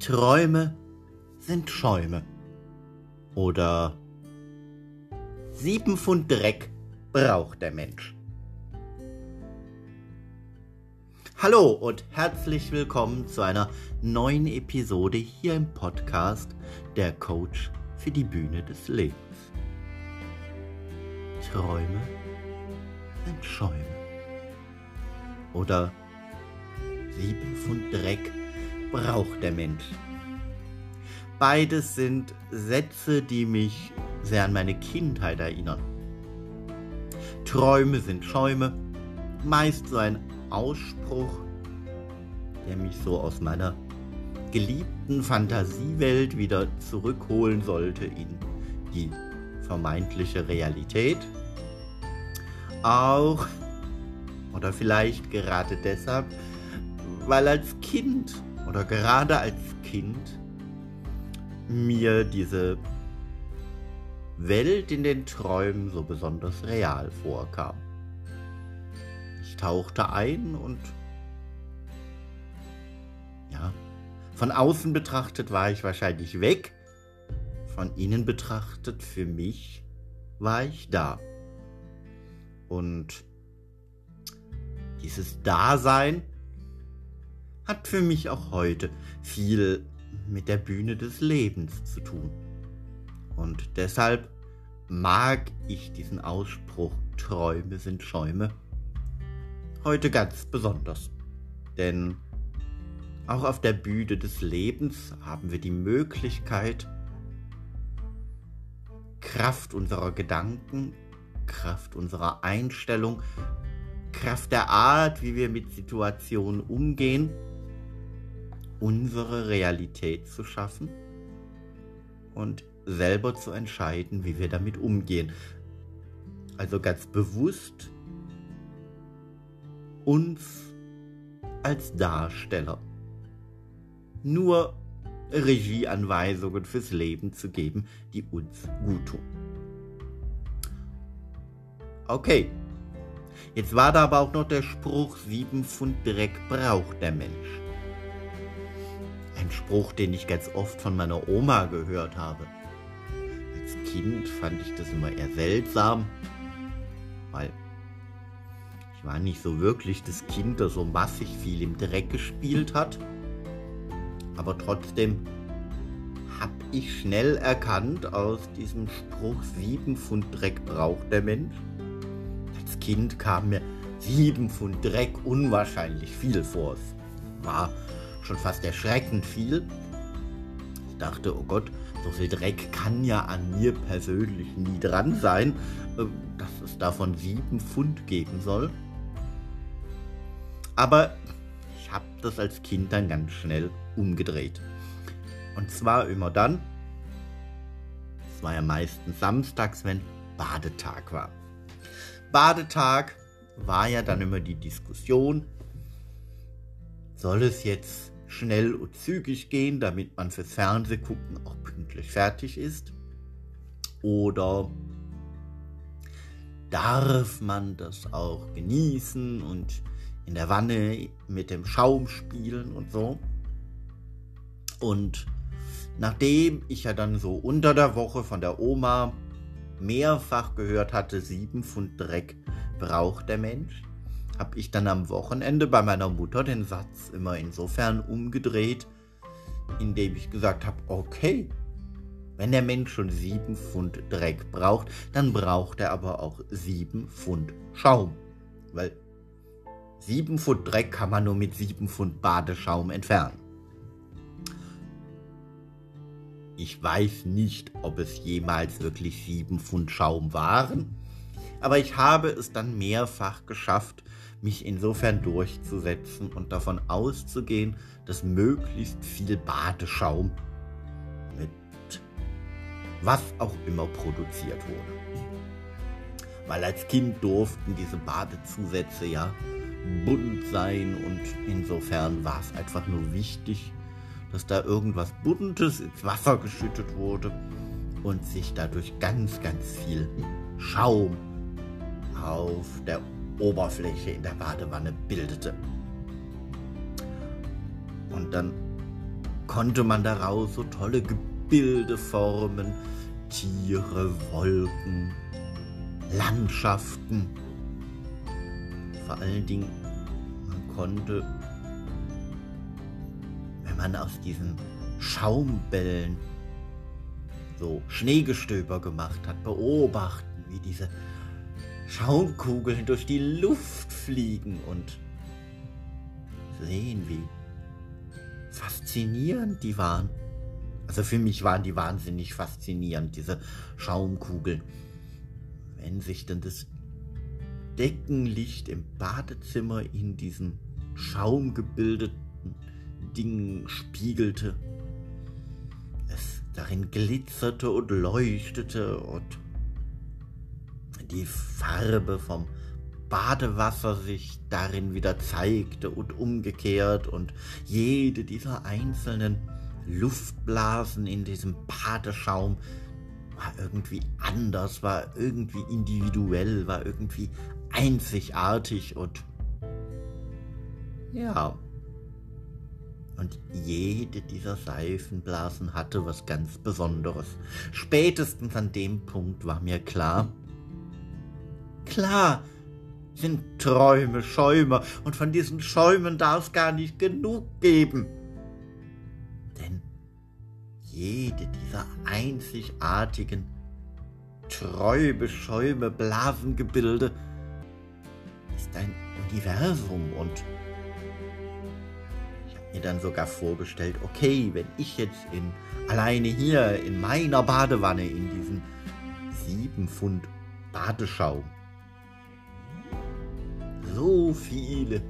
Träume sind Schäume. Oder sieben Pfund Dreck braucht der Mensch. Hallo und herzlich willkommen zu einer neuen Episode hier im Podcast Der Coach für die Bühne des Lebens. Träume sind Schäume. Oder sieben Pfund Dreck braucht der Mensch. Beides sind Sätze, die mich sehr an meine Kindheit erinnern. Träume sind Schäume, meist so ein Ausspruch, der mich so aus meiner geliebten Fantasiewelt wieder zurückholen sollte in die vermeintliche Realität. Auch oder vielleicht gerade deshalb, weil als Kind oder gerade als Kind mir diese Welt in den Träumen so besonders real vorkam. Ich tauchte ein und ja, von außen betrachtet war ich wahrscheinlich weg, von innen betrachtet für mich war ich da. Und dieses Dasein hat für mich auch heute viel mit der Bühne des Lebens zu tun. Und deshalb mag ich diesen Ausspruch Träume sind Schäume heute ganz besonders. Denn auch auf der Bühne des Lebens haben wir die Möglichkeit, Kraft unserer Gedanken, Kraft unserer Einstellung, Kraft der Art, wie wir mit Situationen umgehen, unsere Realität zu schaffen und selber zu entscheiden, wie wir damit umgehen. Also ganz bewusst uns als Darsteller nur Regieanweisungen fürs Leben zu geben, die uns gut tun. Okay, jetzt war da aber auch noch der Spruch, sieben Pfund Dreck braucht der Mensch. Spruch, den ich ganz oft von meiner Oma gehört habe. Als Kind fand ich das immer eher seltsam, weil ich war nicht so wirklich das Kind, das so massig viel im Dreck gespielt hat. Aber trotzdem habe ich schnell erkannt aus diesem Spruch, sieben Pfund Dreck braucht der Mensch. Als Kind kam mir sieben Pfund Dreck unwahrscheinlich viel vor. Es war schon fast erschreckend viel. Ich dachte, oh Gott, so viel Dreck kann ja an mir persönlich nie dran sein, äh, dass es davon sieben Pfund geben soll. Aber ich habe das als Kind dann ganz schnell umgedreht. Und zwar immer dann, es war ja meistens samstags, wenn Badetag war. Badetag war ja dann immer die Diskussion, soll es jetzt schnell und zügig gehen, damit man fürs Fernsehgucken auch pünktlich fertig ist? Oder darf man das auch genießen und in der Wanne mit dem Schaum spielen und so? Und nachdem ich ja dann so unter der Woche von der Oma mehrfach gehört hatte, sieben Pfund Dreck braucht der Mensch, habe ich dann am Wochenende bei meiner Mutter den Satz immer insofern umgedreht, indem ich gesagt habe, okay, wenn der Mensch schon sieben Pfund Dreck braucht, dann braucht er aber auch sieben Pfund Schaum. Weil sieben Pfund Dreck kann man nur mit sieben Pfund Badeschaum entfernen. Ich weiß nicht, ob es jemals wirklich sieben Pfund Schaum waren, aber ich habe es dann mehrfach geschafft, mich insofern durchzusetzen und davon auszugehen, dass möglichst viel Badeschaum mit was auch immer produziert wurde. Weil als Kind durften diese Badezusätze ja bunt sein und insofern war es einfach nur wichtig, dass da irgendwas Buntes ins Wasser geschüttet wurde und sich dadurch ganz, ganz viel Schaum auf der Oberfläche in der Badewanne bildete. Und dann konnte man daraus so tolle Gebilde formen, Tiere, Wolken, Landschaften. Vor allen Dingen, man konnte, wenn man aus diesen Schaumbällen so Schneegestöber gemacht hat, beobachten, wie diese Schaumkugeln durch die Luft fliegen und sehen, wie faszinierend die waren. Also für mich waren die wahnsinnig faszinierend, diese Schaumkugeln. Wenn sich dann das Deckenlicht im Badezimmer in diesen schaumgebildeten Dingen spiegelte, es darin glitzerte und leuchtete und die Farbe vom Badewasser sich darin wieder zeigte und umgekehrt und jede dieser einzelnen Luftblasen in diesem Badeschaum war irgendwie anders, war irgendwie individuell, war irgendwie einzigartig und ja. Und jede dieser Seifenblasen hatte was ganz Besonderes. Spätestens an dem Punkt war mir klar, klar, sind Träume, Schäume und von diesen Schäumen darf es gar nicht genug geben. Denn jede dieser einzigartigen Träume, Schäume, Blasengebilde ist ein Universum und ich habe mir dann sogar vorgestellt, okay, wenn ich jetzt in alleine hier in meiner Badewanne in diesen sieben Pfund Badeschaum so viele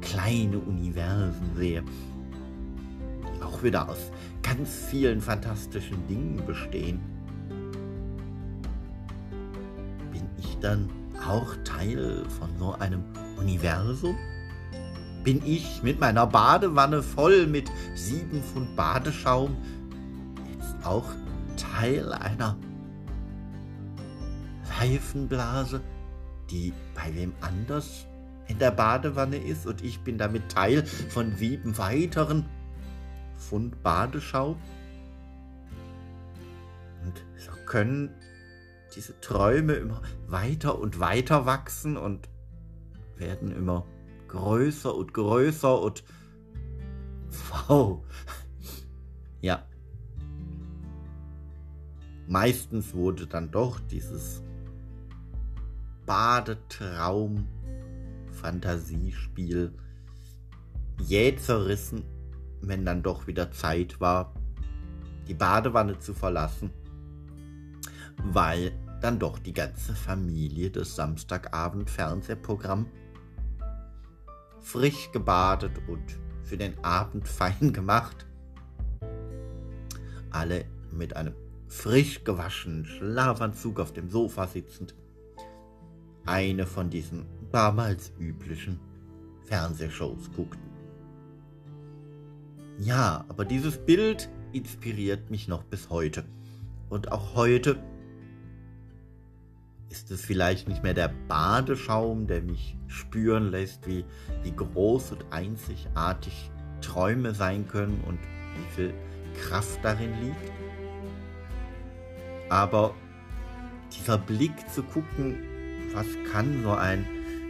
kleine Universen sehe, die auch wieder aus ganz vielen fantastischen Dingen bestehen, bin ich dann auch Teil von so einem Universum? Bin ich mit meiner Badewanne voll mit sieben Pfund Badeschaum jetzt auch Teil einer Seifenblase? Die bei wem anders in der Badewanne ist und ich bin damit Teil von sieben weiteren Pfund Badeschaum. Und so können diese Träume immer weiter und weiter wachsen und werden immer größer und größer und wow. Ja. Meistens wurde dann doch dieses Badetraum, Fantasiespiel jäh zerrissen, wenn dann doch wieder Zeit war, die Badewanne zu verlassen, weil dann doch die ganze Familie das Samstagabend Fernsehprogramm frisch gebadet und für den Abend fein gemacht. Alle mit einem frisch gewaschenen Schlafanzug auf dem Sofa sitzend eine von diesen damals üblichen Fernsehshows guckten. Ja, aber dieses Bild inspiriert mich noch bis heute. Und auch heute ist es vielleicht nicht mehr der Badeschaum, der mich spüren lässt, wie, wie groß und einzigartig Träume sein können und wie viel Kraft darin liegt. Aber dieser Blick zu gucken, was kann so ein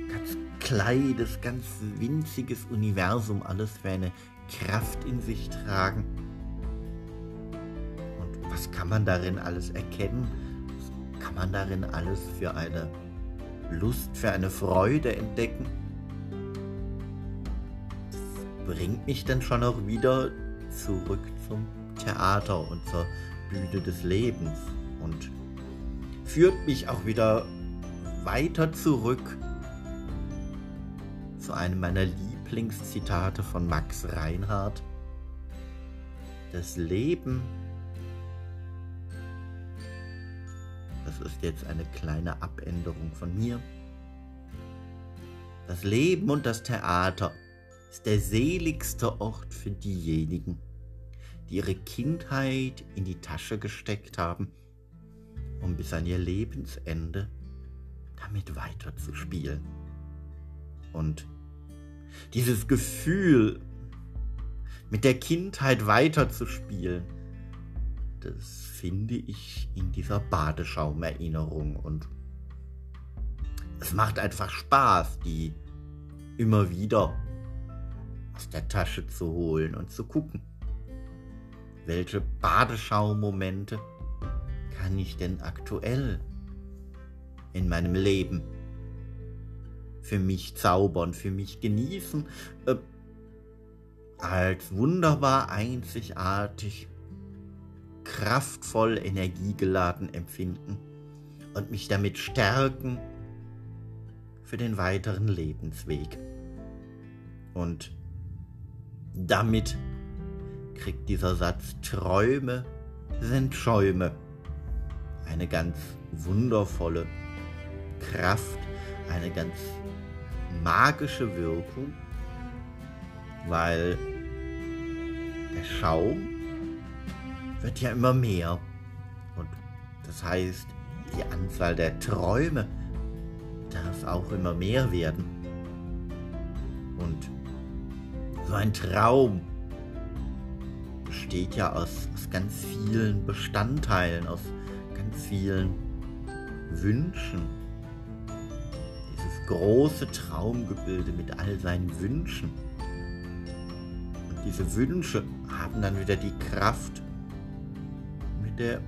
ganz kleines, ganz winziges Universum alles für eine Kraft in sich tragen? Und was kann man darin alles erkennen? Was kann man darin alles für eine Lust, für eine Freude entdecken? Das bringt mich dann schon auch wieder zurück zum Theater und zur Bühne des Lebens und führt mich auch wieder weiter zurück zu einem meiner Lieblingszitate von Max Reinhardt. Das Leben, das ist jetzt eine kleine Abänderung von mir. Das Leben und das Theater ist der seligste Ort für diejenigen, die ihre Kindheit in die Tasche gesteckt haben, um bis an ihr Lebensende damit weiterzuspielen. Und dieses Gefühl, mit der Kindheit weiterzuspielen. Das finde ich in dieser Badeschaumererinnerung und es macht einfach Spaß, die immer wieder aus der Tasche zu holen und zu gucken. Welche Badeschaumomente kann ich denn aktuell in meinem Leben für mich zaubern, für mich genießen, äh, als wunderbar einzigartig, kraftvoll, energiegeladen empfinden und mich damit stärken für den weiteren Lebensweg. Und damit kriegt dieser Satz Träume sind Schäume eine ganz wundervolle Kraft, eine ganz magische Wirkung, weil der Schaum wird ja immer mehr und das heißt, die Anzahl der Träume darf auch immer mehr werden. Und so ein Traum besteht ja aus, aus ganz vielen Bestandteilen, aus ganz vielen Wünschen. Große Traumgebilde mit all seinen Wünschen. Und diese Wünsche haben dann wieder die Kraft, mit der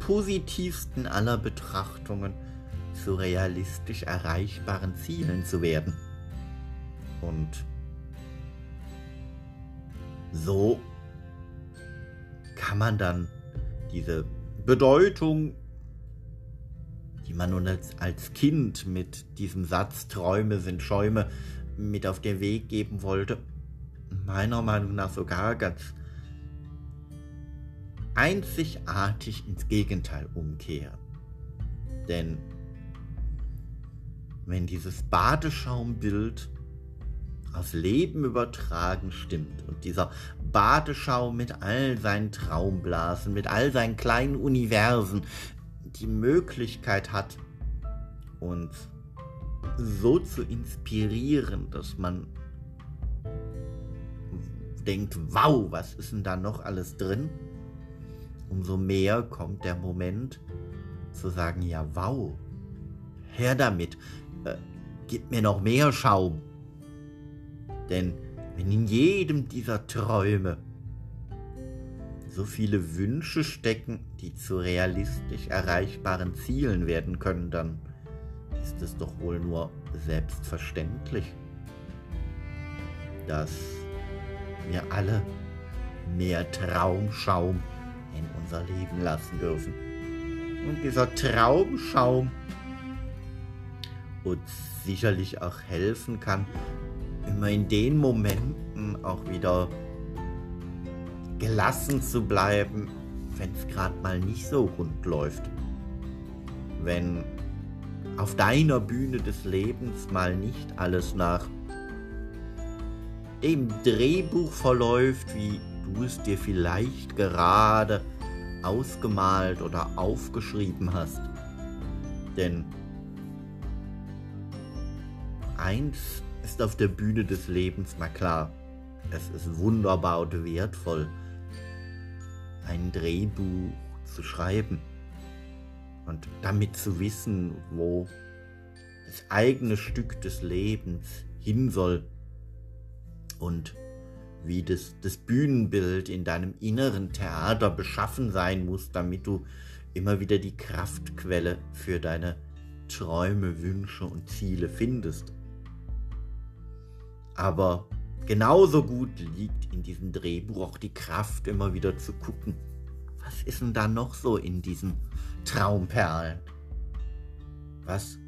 positivsten aller Betrachtungen zu realistisch erreichbaren Zielen zu werden. Und so kann man dann diese Bedeutung, die man nun als, als Kind mit diesem Satz Träume sind Schäume mit auf den Weg geben wollte, meiner Meinung nach sogar ganz einzigartig ins Gegenteil umkehren. Denn wenn dieses Badeschaumbild aufs Leben übertragen stimmt und dieser Badeschaum mit all seinen Traumblasen, mit all seinen kleinen Universen die Möglichkeit hat, uns so zu inspirieren, dass man denkt, wow, was ist denn da noch alles drin? Umso mehr kommt der Moment zu sagen, ja, wow, her damit, äh, gib mir noch mehr Schaum. Denn wenn in jedem dieser Träume so viele Wünsche stecken, die zu realistisch erreichbaren Zielen werden können, dann ist es doch wohl nur selbstverständlich, dass wir alle mehr Traumschaum in unser Leben lassen dürfen. Und dieser Traumschaum uns sicherlich auch helfen kann, immer in den Momenten auch wieder gelassen zu bleiben, wenn es gerade mal nicht so rund läuft. Wenn auf deiner Bühne des Lebens mal nicht alles nach dem Drehbuch verläuft, wie du es dir vielleicht gerade ausgemalt oder aufgeschrieben hast. Denn eins ist auf der Bühne des Lebens, na klar, es ist wunderbar und wertvoll, ein Drehbuch zu schreiben und damit zu wissen, wo das eigene Stück des Lebens hin soll und wie das, das Bühnenbild in deinem inneren Theater beschaffen sein muss, damit du immer wieder die Kraftquelle für deine Träume, Wünsche und Ziele findest. Aber genauso gut liegt in diesem Drehbuch auch die Kraft, immer wieder zu gucken, was ist denn da noch so in diesen Traumperlen? Was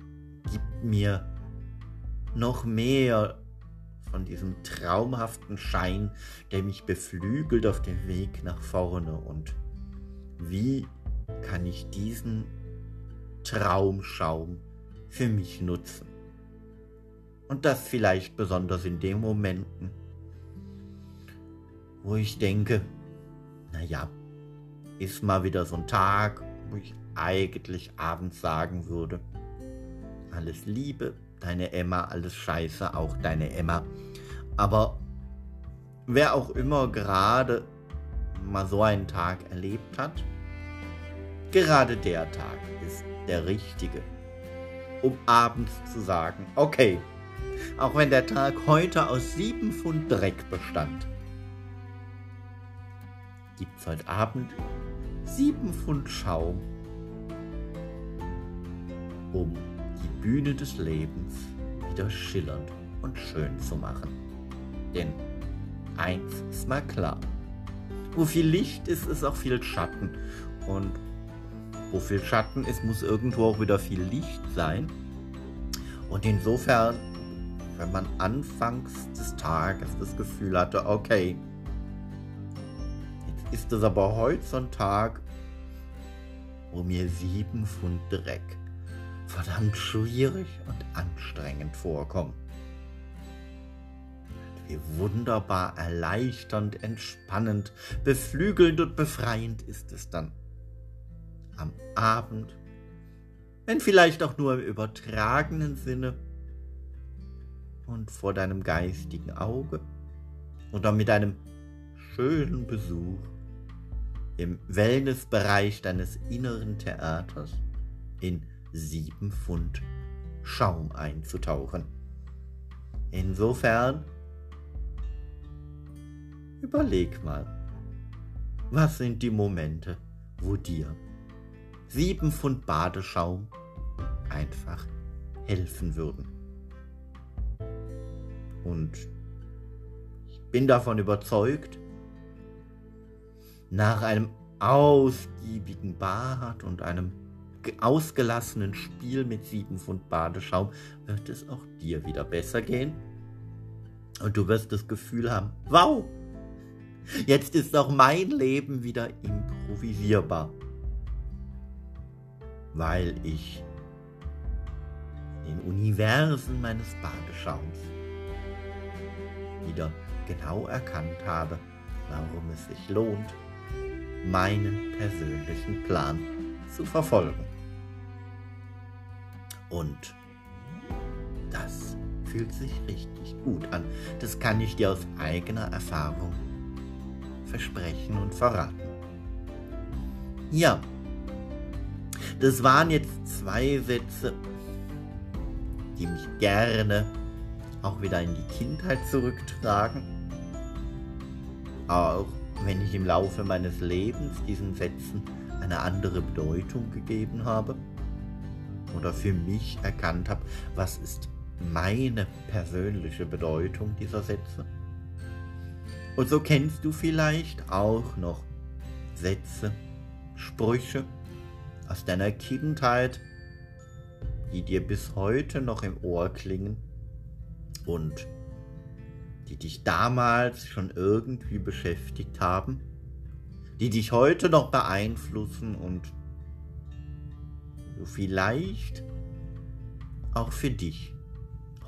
gibt mir noch mehr von diesem traumhaften Schein, der mich beflügelt auf dem Weg nach vorne? Und wie kann ich diesen Traumschaum für mich nutzen? Und das vielleicht besonders in den Momenten, wo ich denke, naja, ist mal wieder so ein Tag, wo ich eigentlich abends sagen würde, alles Liebe, deine Emma, alles Scheiße, auch deine Emma. Aber wer auch immer gerade mal so einen Tag erlebt hat, gerade der Tag ist der richtige, um abends zu sagen, okay, auch wenn der Tag heute aus sieben Pfund Dreck bestand, gibt's heute Abend sieben Pfund Schaum, um die Bühne des Lebens wieder schillernd und schön zu machen. Denn eins ist mal klar, wo viel Licht ist, ist auch viel Schatten. Und wo viel Schatten ist, muss irgendwo auch wieder viel Licht sein. Und insofern, wenn man anfangs des Tages das Gefühl hatte, okay, jetzt ist es aber heute so ein Tag, wo mir sieben Pfund Dreck verdammt schwierig und anstrengend vorkommen. Wie wunderbar erleichternd, entspannend, beflügelnd und befreiend ist es dann. Am Abend, wenn vielleicht auch nur im übertragenen Sinne und vor deinem geistigen Auge oder mit einem schönen Besuch im Wellnessbereich deines inneren Theaters in sieben Pfund Schaum einzutauchen. Insofern überleg mal, was sind die Momente, wo dir sieben Pfund Badeschaum einfach helfen würden. Und ich bin davon überzeugt, nach einem ausgiebigen Bad und einem ausgelassenen Spiel mit sieben Pfund Badeschaum wird es auch dir wieder besser gehen. Und du wirst das Gefühl haben, wow, jetzt ist auch mein Leben wieder improvisierbar. Weil ich den Universen meines Badeschaums wieder genau erkannt habe, warum es sich lohnt, meinen persönlichen Plan zu verfolgen. Und das fühlt sich richtig gut an. Das kann ich dir aus eigener Erfahrung versprechen und verraten. Ja, das waren jetzt zwei Sätze, die mich gerne auch wieder in die Kindheit zurücktragen. Auch wenn ich im Laufe meines Lebens diesen Sätzen eine andere Bedeutung gegeben habe oder für mich erkannt habe, was ist meine persönliche Bedeutung dieser Sätze. Und so kennst du vielleicht auch noch Sätze, Sprüche aus deiner Kindheit, die dir bis heute noch im Ohr klingen und die dich damals schon irgendwie beschäftigt haben, die dich heute noch beeinflussen und du vielleicht auch für dich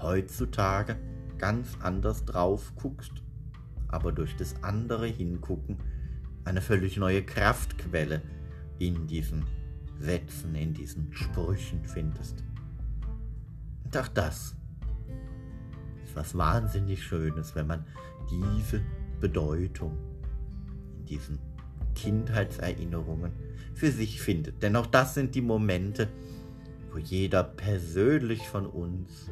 heutzutage ganz anders drauf guckst, aber durch das andere Hingucken eine völlig neue Kraftquelle in diesen Sätzen, in diesen Sprüchen findest. Und auch das ist was wahnsinnig Schönes, wenn man diese Bedeutung in diesen Kindheitserinnerungen für sich findet. Denn auch das sind die Momente, wo jeder persönlich von uns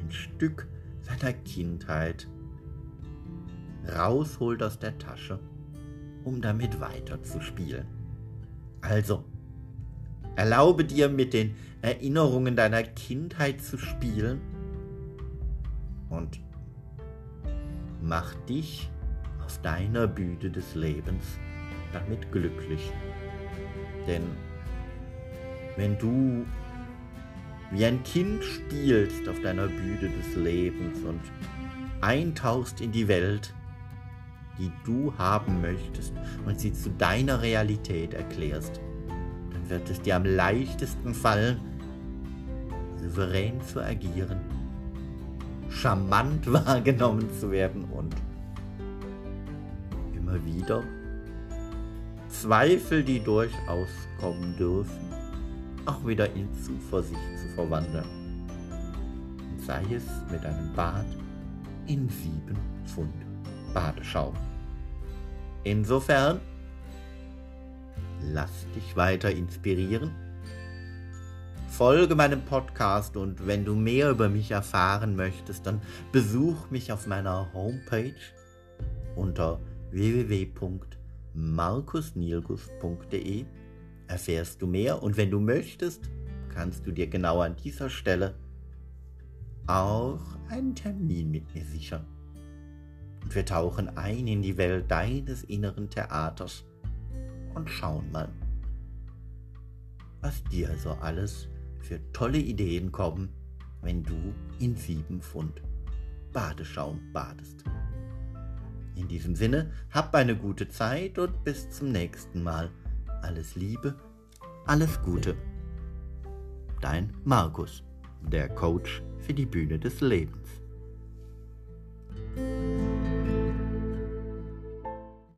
ein Stück seiner Kindheit rausholt aus der Tasche, um damit weiterzuspielen. Also, erlaube dir mit den Erinnerungen deiner Kindheit zu spielen und mach dich auf deiner Bühne des Lebens damit glücklich. Denn wenn du wie ein Kind spielst auf deiner Bühne des Lebens und eintauchst in die Welt, die du haben möchtest und sie zu deiner Realität erklärst, dann wird es dir am leichtesten fallen, souverän zu agieren, charmant wahrgenommen zu werden und immer wieder Zweifel, die durchaus kommen dürfen, auch wieder in Zuversicht zu verwandeln. Sei es mit einem Bad in sieben Pfund Badeschaum. Insofern, lass dich weiter inspirieren. Folge meinem Podcast und wenn du mehr über mich erfahren möchtest, dann besuch mich auf meiner Homepage unter www.markusnilgus.de erfährst du mehr und wenn du möchtest, kannst du dir genau an dieser Stelle auch einen Termin mit mir sichern. Und wir tauchen ein in die Welt deines inneren Theaters und schauen mal, was dir so alles für tolle Ideen kommen, wenn du in 7 Pfund Badeschaum badest. In diesem Sinne, hab eine gute Zeit und bis zum nächsten Mal. Alles Liebe, alles Gute. Dein Markus, der Coach für die Bühne des Lebens.